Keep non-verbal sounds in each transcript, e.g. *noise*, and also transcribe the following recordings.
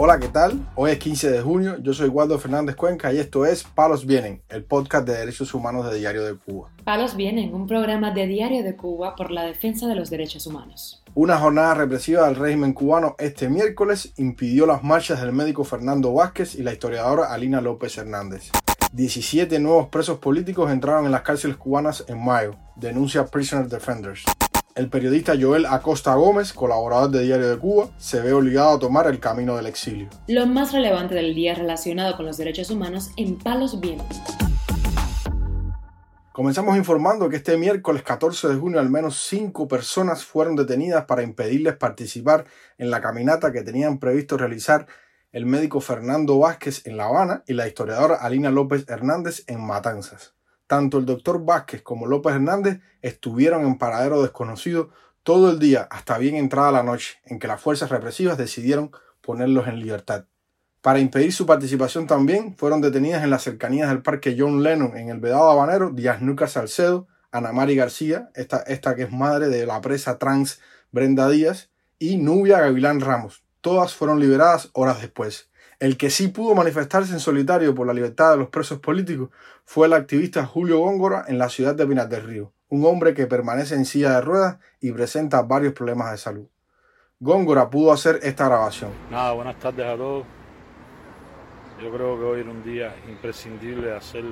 Hola, ¿qué tal? Hoy es 15 de junio, yo soy Waldo Fernández Cuenca y esto es Palos Vienen, el podcast de derechos humanos de Diario de Cuba. Palos Vienen, un programa de Diario de Cuba por la defensa de los derechos humanos. Una jornada represiva del régimen cubano este miércoles impidió las marchas del médico Fernando Vázquez y la historiadora Alina López Hernández. 17 nuevos presos políticos entraron en las cárceles cubanas en mayo, denuncia Prisoner Defenders el periodista Joel Acosta Gómez, colaborador de Diario de Cuba, se ve obligado a tomar el camino del exilio. Lo más relevante del día relacionado con los derechos humanos en Palos Vientos. Comenzamos informando que este miércoles 14 de junio al menos cinco personas fueron detenidas para impedirles participar en la caminata que tenían previsto realizar el médico Fernando Vázquez en La Habana y la historiadora Alina López Hernández en Matanzas. Tanto el doctor Vázquez como López Hernández estuvieron en paradero desconocido todo el día hasta bien entrada la noche, en que las fuerzas represivas decidieron ponerlos en libertad. Para impedir su participación también fueron detenidas en las cercanías del parque John Lennon en el Vedado Habanero Díaz Nuca Salcedo, Ana Mari García, esta, esta que es madre de la presa trans Brenda Díaz, y Nubia Gavilán Ramos. Todas fueron liberadas horas después. El que sí pudo manifestarse en solitario por la libertad de los presos políticos fue el activista Julio Góngora en la ciudad de Pinas del Río, un hombre que permanece en silla de ruedas y presenta varios problemas de salud. Góngora pudo hacer esta grabación. Nada, buenas tardes a todos. Yo creo que hoy era un día imprescindible hacer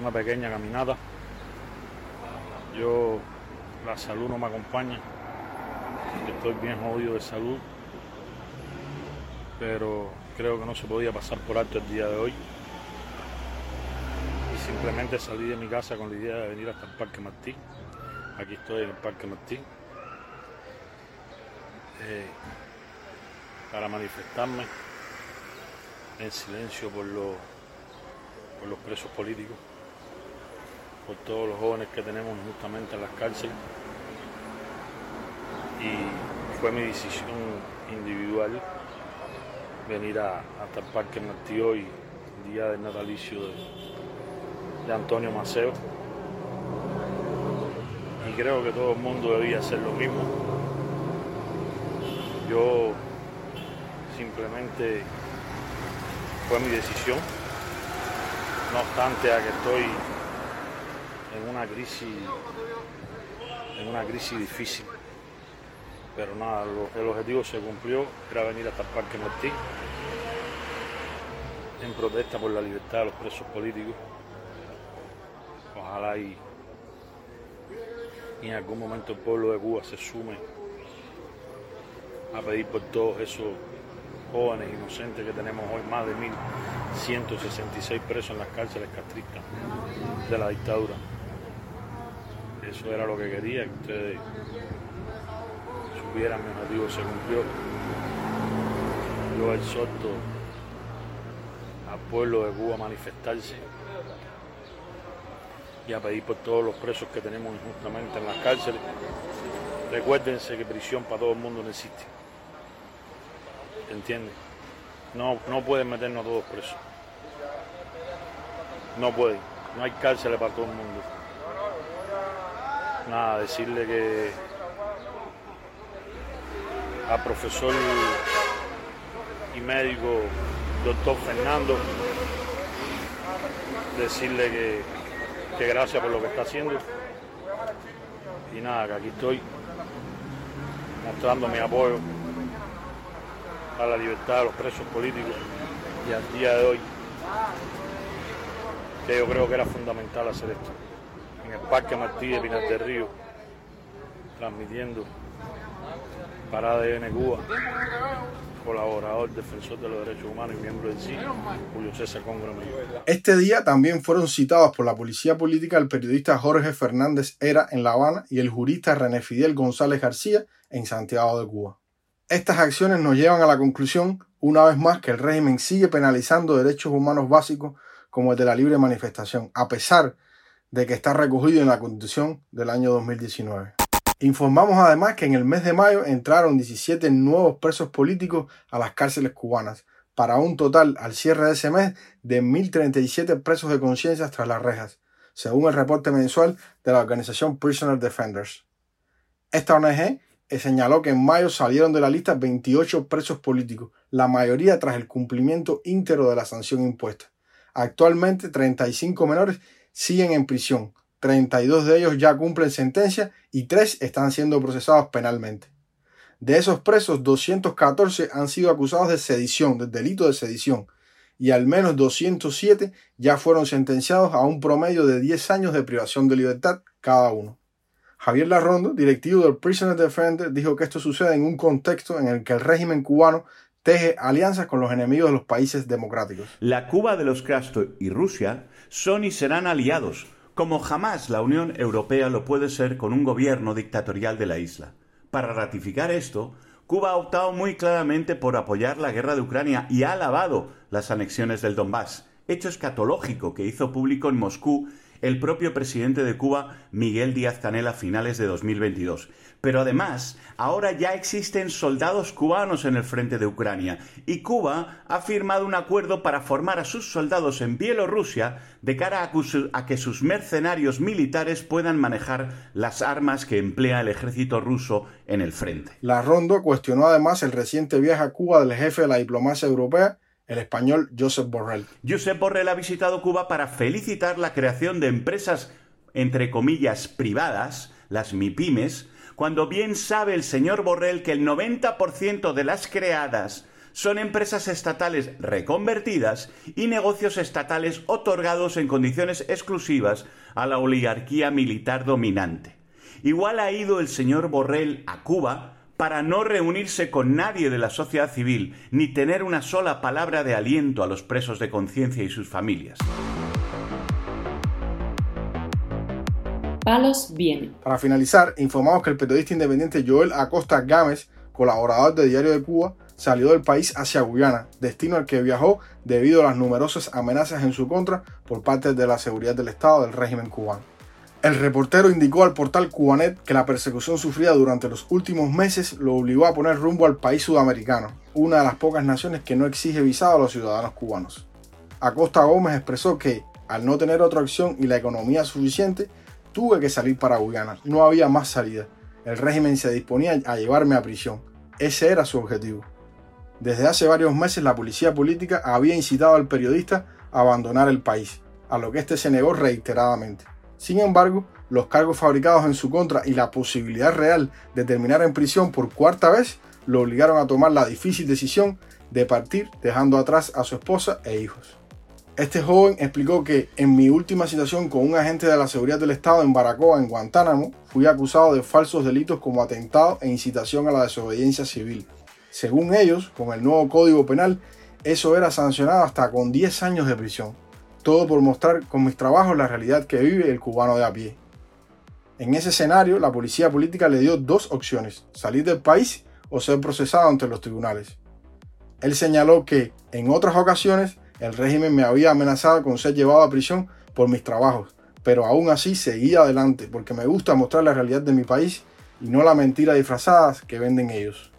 una pequeña caminata. Yo, la salud no me acompaña, estoy bien jodido de salud pero creo que no se podía pasar por alto el día de hoy. Y simplemente salí de mi casa con la idea de venir hasta el Parque Martí. Aquí estoy en el Parque Martí. Eh, para manifestarme en silencio por, por los presos políticos, por todos los jóvenes que tenemos justamente en las cárceles. Y fue mi decisión individual venir a, hasta el Parque Martí hoy, día del natalicio de, Antonio Maceo. Y creo que todo el mundo debía hacer lo mismo. Yo simplemente fue mi decisión. No obstante a que estoy en una crisis, en una crisis difícil pero nada, el objetivo se cumplió, era venir hasta el Parque Martí en protesta por la libertad de los presos políticos. Ojalá y, en algún momento el pueblo de Cuba se sume a pedir por todos esos jóvenes inocentes que tenemos hoy, más de 1.166 presos en las cárceles castristas de la dictadura. Eso era lo que quería, que ustedes mi objetivo se cumplió. Yo exhorto al pueblo de Cuba a manifestarse y a pedir por todos los presos que tenemos injustamente en las cárceles. Recuérdense que prisión para todo el mundo no existe. ¿Entienden? No, no pueden meternos a todos presos. No pueden. No hay cárceles para todo el mundo. Nada, decirle que al profesor y médico doctor Fernando, decirle que, gracias por lo que está haciendo. Y nada, que aquí estoy mostrando mi apoyo a la libertad de los presos políticos y al día de hoy, que yo creo que era fundamental hacer esto. En el Parque Martí de Pinar del Río, transmitiendo para ADN Cuba, colaborador, defensor de los derechos humanos y miembro del sí, Julio César Congro Este día también fueron citados por la policía política el periodista Jorge Fernández Era en La Habana y el jurista René Fidel González García en Santiago de Cuba. Estas acciones nos llevan a la conclusión, una vez más, que el régimen sigue penalizando derechos humanos básicos como el de la libre manifestación, a pesar de que está recogido en la Constitución del año 2019. Informamos además que en el mes de mayo entraron 17 nuevos presos políticos a las cárceles cubanas, para un total al cierre de ese mes de 1.037 presos de conciencia tras las rejas, según el reporte mensual de la organización Prisoner Defenders. Esta ONG señaló que en mayo salieron de la lista 28 presos políticos, la mayoría tras el cumplimiento íntegro de la sanción impuesta. Actualmente 35 menores siguen en prisión, 32 de ellos ya cumplen sentencia y 3 están siendo procesados penalmente. De esos presos, 214 han sido acusados de sedición, del delito de sedición, y al menos 207 ya fueron sentenciados a un promedio de 10 años de privación de libertad cada uno. Javier Larrondo, directivo del Prisoner Defender, dijo que esto sucede en un contexto en el que el régimen cubano teje alianzas con los enemigos de los países democráticos. La Cuba de los Castro y Rusia son y serán aliados, como jamás la Unión Europea lo puede ser con un gobierno dictatorial de la isla. Para ratificar esto, Cuba ha optado muy claramente por apoyar la guerra de Ucrania y ha alabado las anexiones del Donbass, hecho escatológico que hizo público en Moscú el propio presidente de Cuba, Miguel Díaz Canel, a finales de 2022. Pero además, ahora ya existen soldados cubanos en el frente de Ucrania y Cuba ha firmado un acuerdo para formar a sus soldados en Bielorrusia de cara a que sus mercenarios militares puedan manejar las armas que emplea el ejército ruso en el frente. La Rondo cuestionó además el reciente viaje a Cuba del jefe de la diplomacia europea el español Josep Borrell. Josep Borrell ha visitado Cuba para felicitar la creación de empresas, entre comillas, privadas, las MIPIMES, cuando bien sabe el señor Borrell que el 90% de las creadas son empresas estatales reconvertidas y negocios estatales otorgados en condiciones exclusivas a la oligarquía militar dominante. Igual ha ido el señor Borrell a Cuba para no reunirse con nadie de la sociedad civil, ni tener una sola palabra de aliento a los presos de conciencia y sus familias. Palos vienen. Para finalizar, informamos que el periodista independiente Joel Acosta Gámez, colaborador de Diario de Cuba, salió del país hacia Guyana, destino al que viajó debido a las numerosas amenazas en su contra por parte de la seguridad del Estado del régimen cubano. El reportero indicó al portal Cubanet que la persecución sufrida durante los últimos meses lo obligó a poner rumbo al país sudamericano, una de las pocas naciones que no exige visado a los ciudadanos cubanos. Acosta Gómez expresó que, al no tener otra opción y la economía suficiente, tuve que salir para Guyana. No había más salida. El régimen se disponía a llevarme a prisión. Ese era su objetivo. Desde hace varios meses la policía política había incitado al periodista a abandonar el país, a lo que éste se negó reiteradamente. Sin embargo, los cargos fabricados en su contra y la posibilidad real de terminar en prisión por cuarta vez lo obligaron a tomar la difícil decisión de partir dejando atrás a su esposa e hijos. Este joven explicó que en mi última situación con un agente de la seguridad del Estado en Baracoa, en Guantánamo, fui acusado de falsos delitos como atentado e incitación a la desobediencia civil. Según ellos, con el nuevo Código Penal, eso era sancionado hasta con 10 años de prisión todo por mostrar con mis trabajos la realidad que vive el cubano de a pie. En ese escenario, la policía política le dio dos opciones, salir del país o ser procesado ante los tribunales. Él señaló que, en otras ocasiones, el régimen me había amenazado con ser llevado a prisión por mis trabajos, pero aún así seguía adelante porque me gusta mostrar la realidad de mi país y no la mentira disfrazada que venden ellos.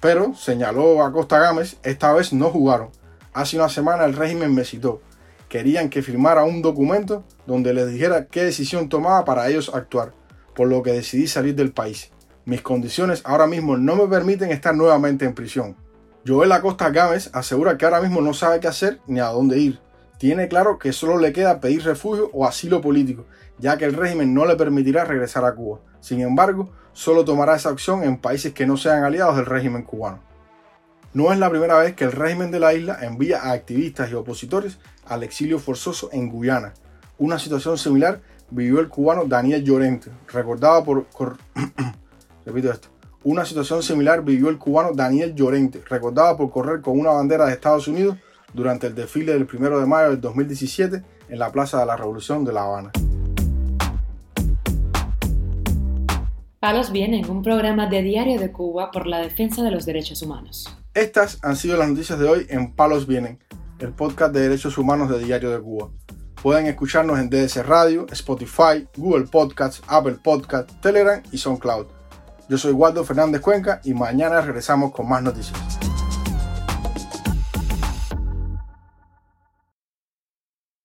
Pero, señaló Acosta Gámez, esta vez no jugaron. Hace una semana el régimen me citó querían que firmara un documento donde les dijera qué decisión tomaba para ellos actuar, por lo que decidí salir del país. Mis condiciones ahora mismo no me permiten estar nuevamente en prisión. Joel Acosta Gámez asegura que ahora mismo no sabe qué hacer ni a dónde ir. Tiene claro que solo le queda pedir refugio o asilo político, ya que el régimen no le permitirá regresar a Cuba. Sin embargo, solo tomará esa opción en países que no sean aliados del régimen cubano. No es la primera vez que el régimen de la isla envía a activistas y opositores al exilio forzoso en Guyana. Una situación similar vivió el cubano Daniel Llorente, recordado por... *clears throat* repito esto. Una situación similar vivió el cubano Daniel Llorente, recordado por correr con una bandera de Estados Unidos durante el desfile del 1 de mayo del 2017 en la Plaza de la Revolución de La Habana. Palos Vienen, un programa de Diario de Cuba por la defensa de los derechos humanos. Estas han sido las noticias de hoy en Palos Vienen, el podcast de derechos humanos de Diario de Cuba. Pueden escucharnos en DS Radio, Spotify, Google Podcasts, Apple Podcasts, Telegram y SoundCloud. Yo soy Waldo Fernández Cuenca y mañana regresamos con más noticias.